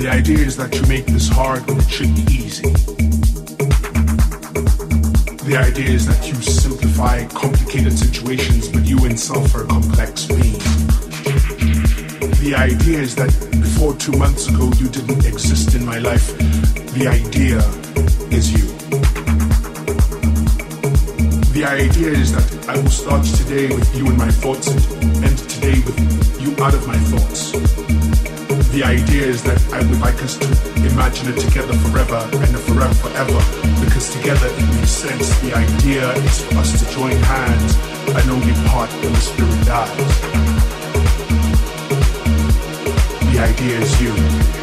The idea is that you make this hard when it should be easy. The idea is that you simplify complicated situations, but you itself are a complex being. The idea is that before two months ago you didn't exist in my life. The idea is you. The idea is that I will start today with you in my thoughts and end today with you out of my thoughts. The idea is that I would like us to imagine it together forever and forever forever because together it makes sense. The idea is for us to join hands and only part when the spirit dies. The idea is you.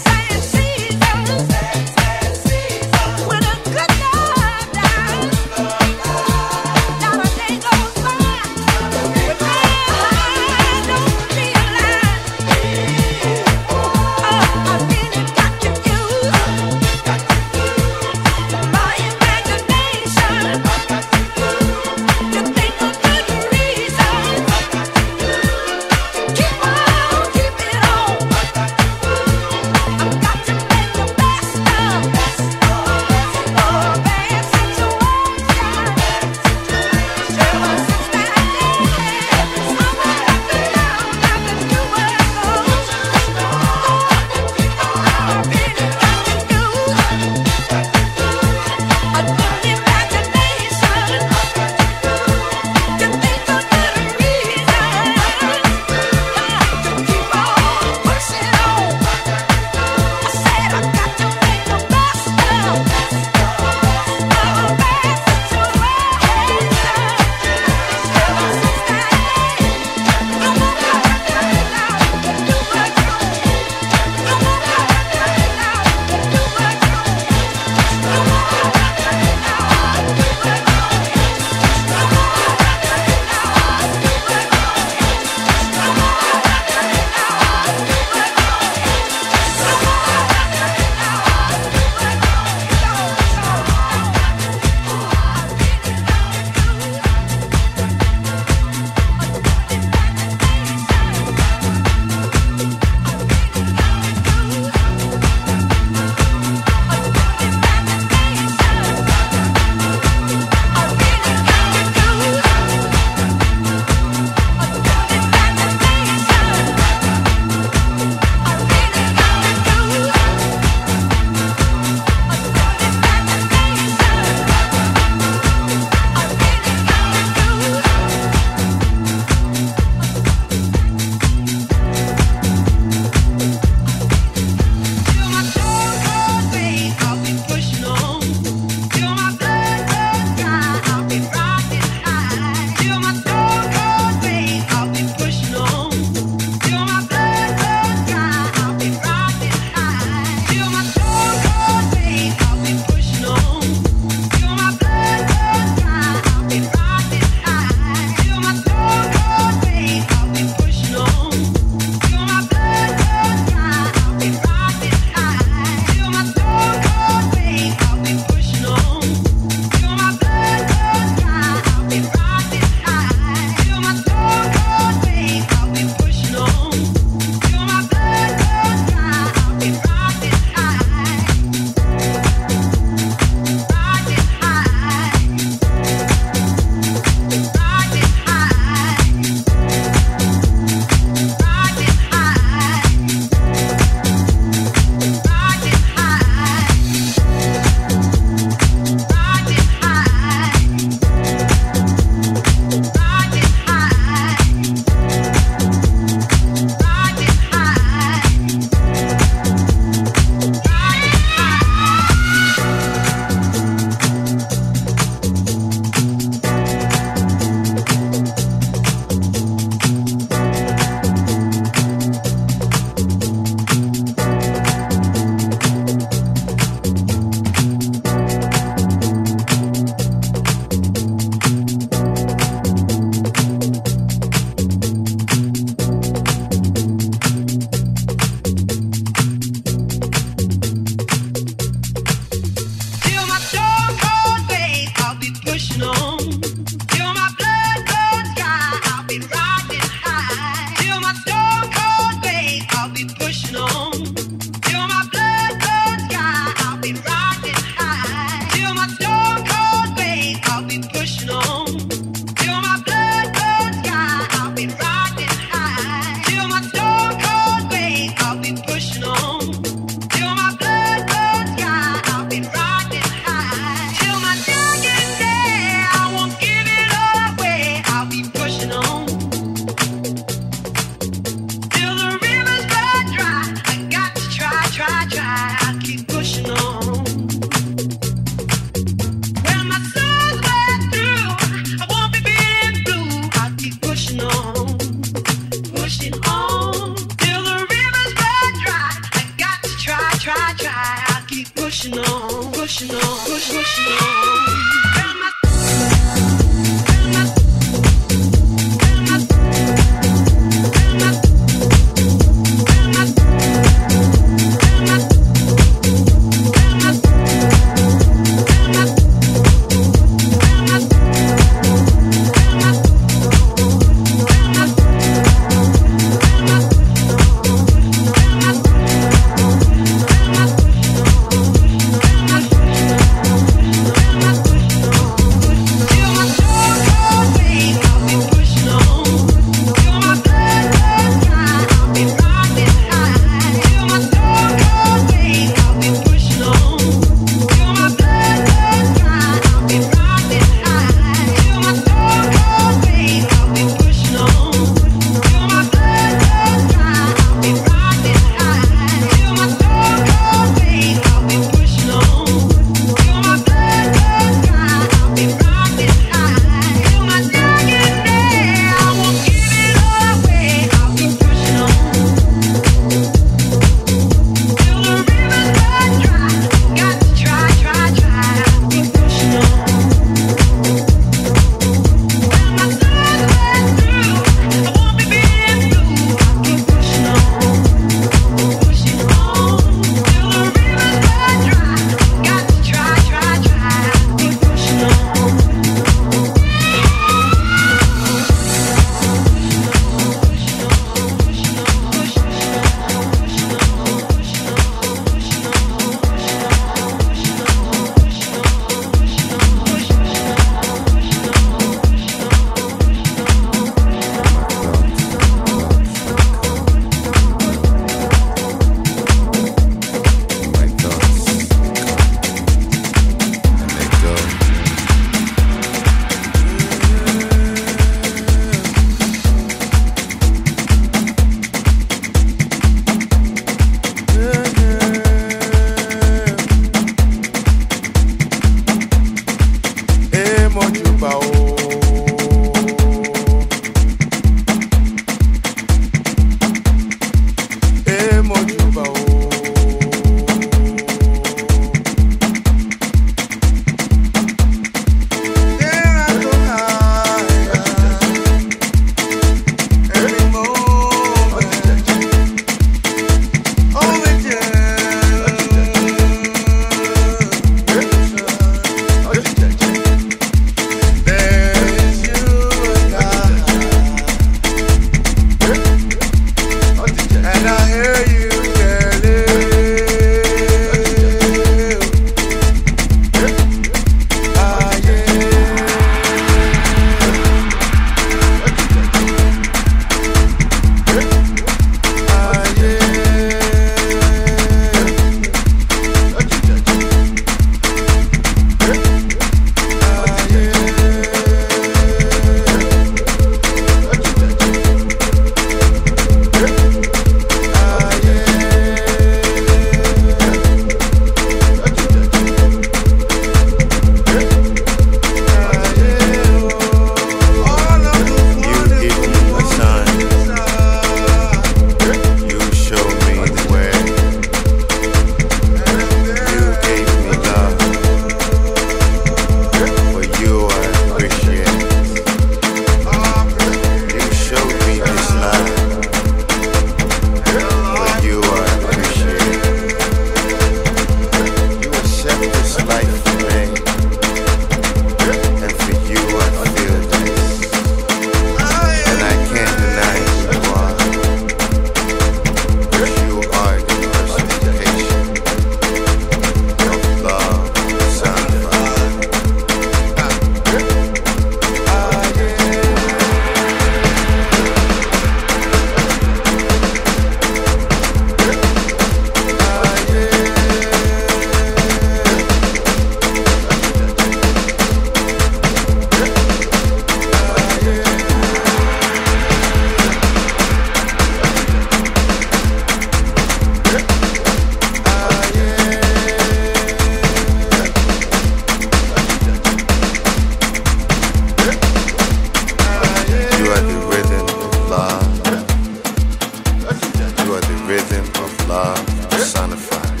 rhythm of love personified.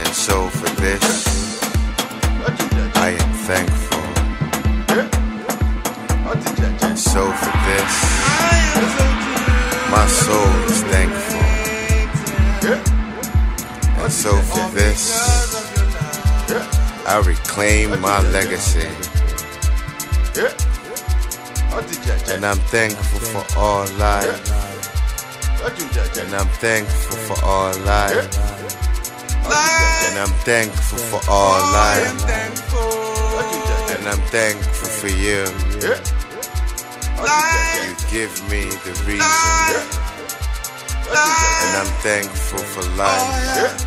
And so for this, I am thankful. And so for this, my soul is thankful. And so for this, I reclaim my legacy. And I'm thankful for all life. And I'm thankful for all life. And I'm thankful for all life. And I'm thankful for you. You give me the reason. And I'm thankful for life.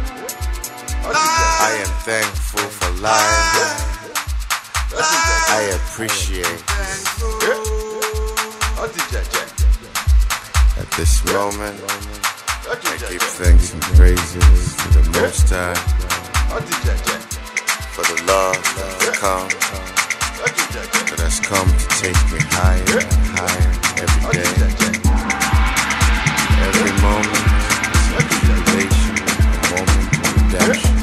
I am thankful for life. I appreciate this moment. I give thanks and praises to the Most High for the love that has come, that has come to take me higher and higher every day. Every moment is a moment of redemption.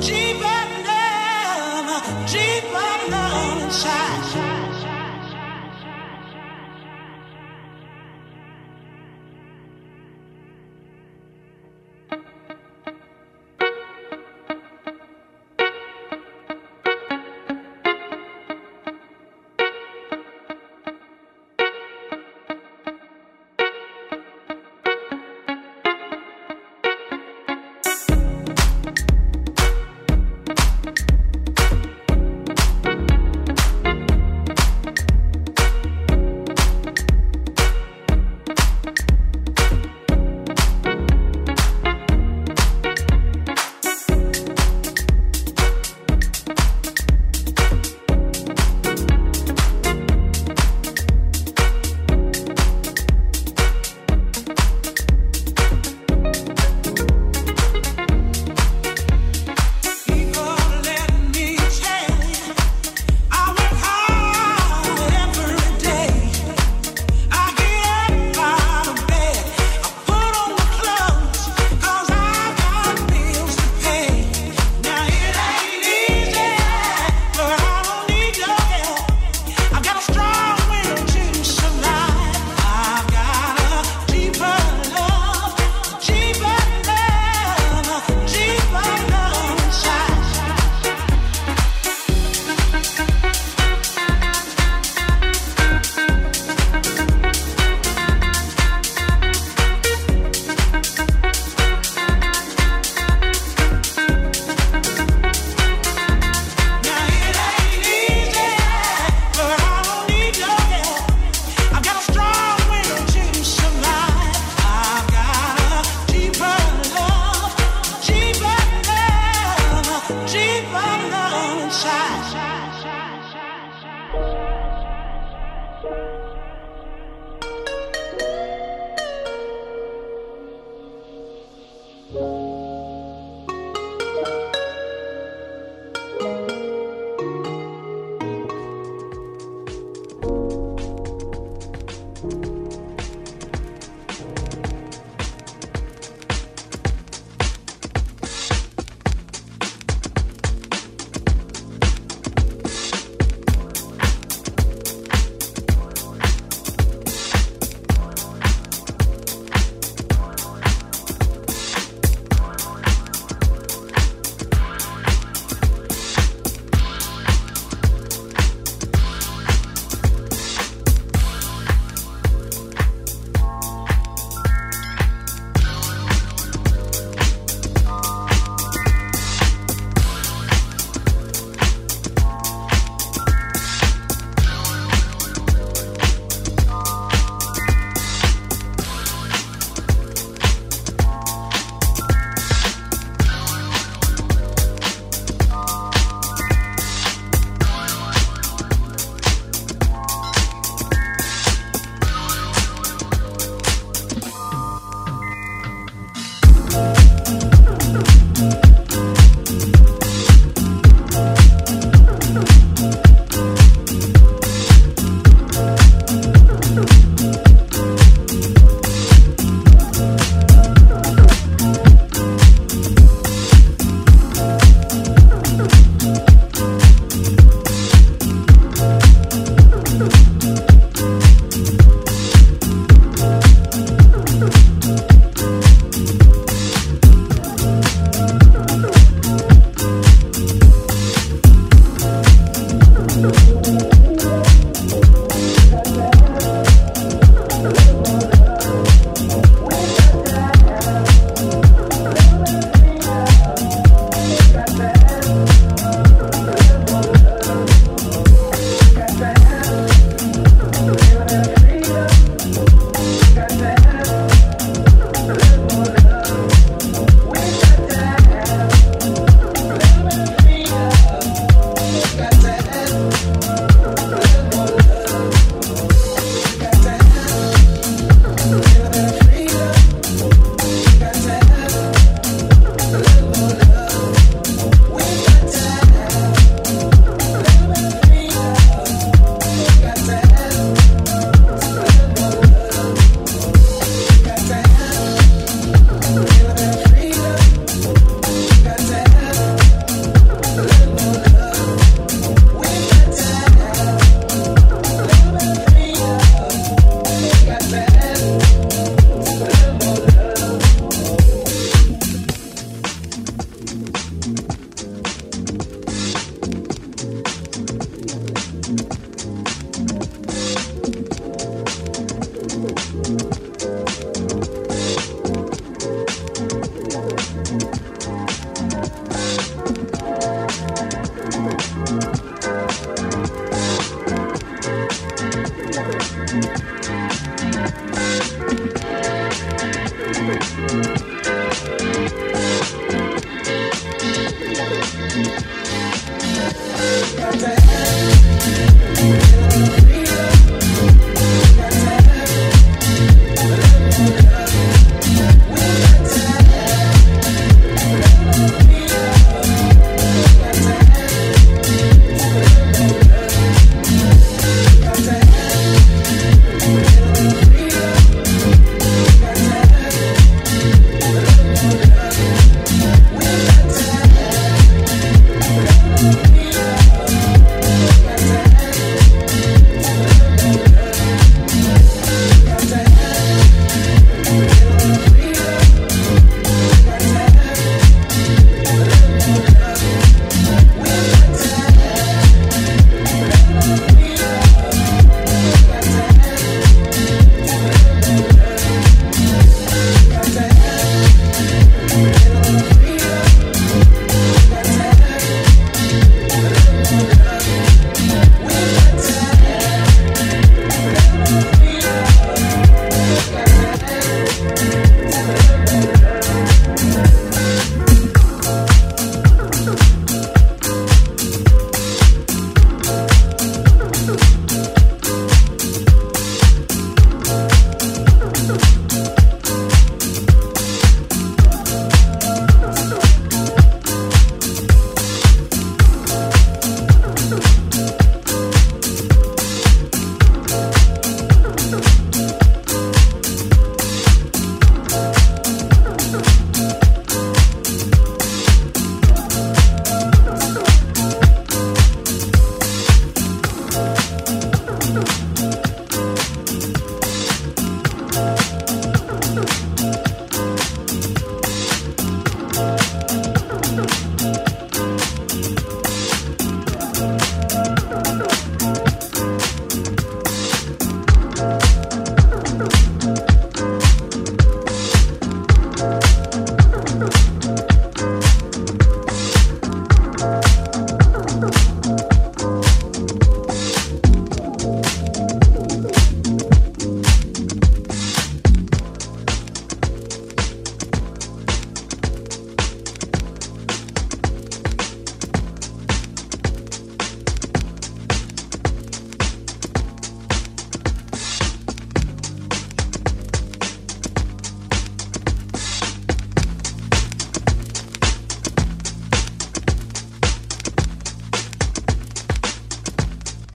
tiver